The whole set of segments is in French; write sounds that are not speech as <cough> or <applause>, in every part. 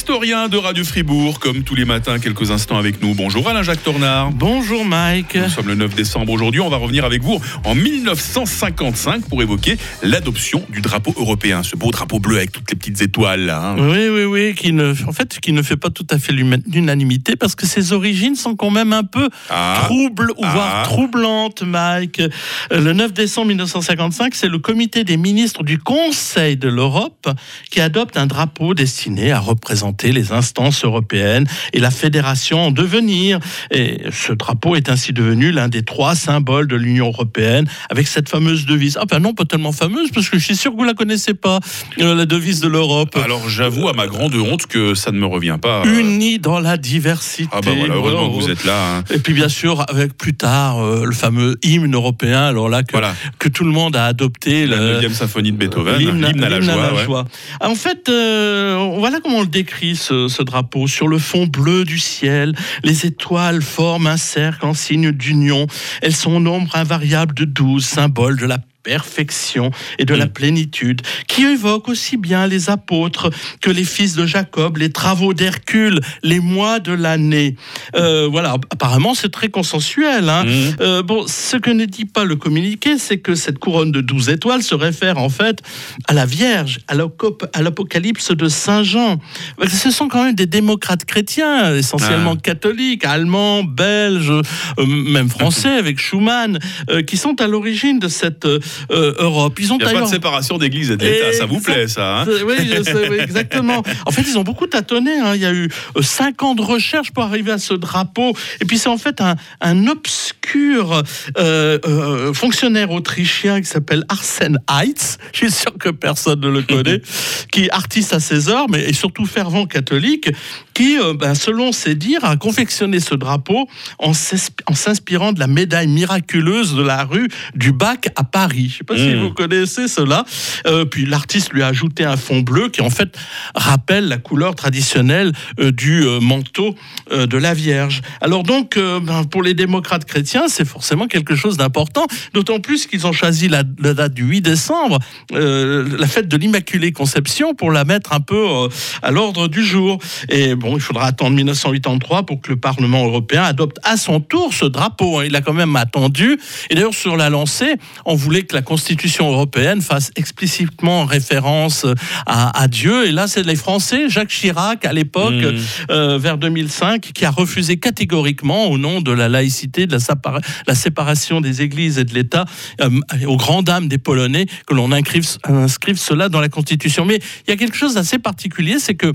L'historien de Radio Fribourg, comme tous les matins, quelques instants avec nous. Bonjour Alain-Jacques Tornard. Bonjour Mike. Nous sommes le 9 décembre aujourd'hui. On va revenir avec vous en 1955 pour évoquer l'adoption du drapeau européen. Ce beau drapeau bleu avec toutes les petites étoiles là. hein. Oui, oui, oui, qui ne, en fait, qui ne fait pas tout à fait l'unanimité parce que ses origines sont quand même un peu Ah. troubles ou Ah. voire troublantes, Mike. Euh, Le 9 décembre 1955, c'est le comité des ministres du Conseil de l'Europe qui adopte un drapeau destiné à représenter les instances européennes et la fédération en devenir. Et ce drapeau est ainsi devenu l'un des trois symboles de l'Union européenne avec cette fameuse devise. Ah ben non, pas tellement fameuse parce que je suis sûr que vous la connaissez pas, euh, la devise de l'Europe. Alors j'avoue à ma grande honte que ça ne me revient pas. euh, Unis dans la diversité. Ah bah voilà, heureusement que vous êtes là. hein. Et puis bien sûr, avec plus tard euh, le fameux hymne européen, alors là que, Voilà, que tout le monde a adopté. la le- 9e symphonie de Beethoven, L'hymne à la joie. ouais. En fait, euh, voilà comment on le décrit, ce, ce drapeau. Sur le fond bleu du ciel, les étoiles forment un cercle en signe d'union. Elles sont nombre invariable de douze, symbole de la perfection et de la Mm. plénitude, qui évoque aussi bien les apôtres que les fils de Jacob, les travaux d'Hercule, les mois de l'année. Euh, voilà, apparemment c'est très consensuel. hein. Mhm. Euh, bon, ce que ne dit pas le communiqué, c'est que cette couronne de 12 étoiles se réfère en fait à la Vierge, à l'Apocalypse de Saint Jean. Ce sont quand même des démocrates chrétiens, essentiellement Ah. catholiques, allemands, belges, euh, même français <laughs> avec Schumann, qui sont à l'origine de cette euh, Europe. Ils ont Il n'y a pas de séparation d'église et de l'État, ça vous plaît ça hein Oui, je sais, oui, <laughs> exactement. En fait, ils ont beaucoup tâtonné. hein. Il y a eu euh, cinq ans de recherche pour arriver à ce drapeau. Et puis, c'est en fait un, un obscur euh, euh, fonctionnaire autrichien qui s'appelle Arsène Heitz. Je suis sûr que personne ne le connaît. <laughs> qui est artiste à ses heures, mais et surtout fervent catholique, qui, euh, ben, selon ses dires, a confectionné ce drapeau en s'inspirant de la médaille miraculeuse de la rue du Bac à Paris. Je ne sais pas si Mm. vous connaissez cela. Euh, puis l'artiste lui a ajouté un fond bleu qui en fait rappelle la couleur traditionnelle euh, du euh, manteau de la Vierge. Alors donc, ben, pour les démocrates chrétiens, c'est forcément quelque chose d'important, d'autant plus qu'ils ont choisi la, la date du 8 décembre, la fête de l'Immaculée Conception, pour la mettre un peu à l'ordre du jour. Et bon, il faudra attendre 1983 pour que le Parlement européen adopte à son tour ce drapeau. hein. Il a quand même attendu. Et d'ailleurs, sur la lancée, on voulait que la Constitution européenne fasse explicitement référence à, à Dieu. Et là, c'est les Français, Jacques Chirac, à l'époque, Mhm. euh, vers 2005, qui a refusé catégoriquement, au nom de la laïcité, de la séparation des églises et de l'État, euh, aux grandes dames des Polonais, que l'on inscrive, inscrive cela dans la Constitution. Mais il y a quelque chose d'assez particulier, c'est que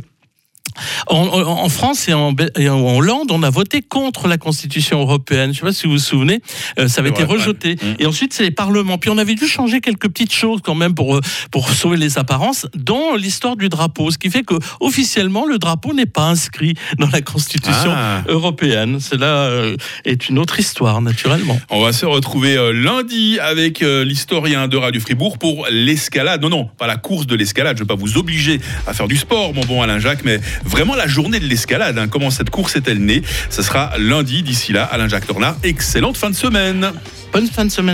en, France et en, Be- et en Hollande, on a voté contre la Constitution européenne. Je ne sais pas si vous vous souvenez, euh, ça avait été vrai, rejeté. ouais. Mm. Et ensuite, c'est les parlements. Puis on avait dû changer quelques petites choses quand même pour, euh, pour sauver les apparences dans l'histoire du drapeau. Ce qui fait que officiellement, le drapeau n'est pas inscrit dans la Constitution Ah. européenne. Cela euh, est une autre histoire, naturellement. On va se retrouver euh, lundi avec l'historien de Radio Fribourg pour l'escalade. Non, non, pas la course de l'escalade. Je ne vais pas vous obliger à faire du sport, mon bon Alain Jacques, mais vraiment la journée de l'escalade. hein. Comment cette course est-elle née? Ce sera lundi. D'ici là, Alain Jacques Tornard, excellente fin de semaine. Bonne fin de semaine.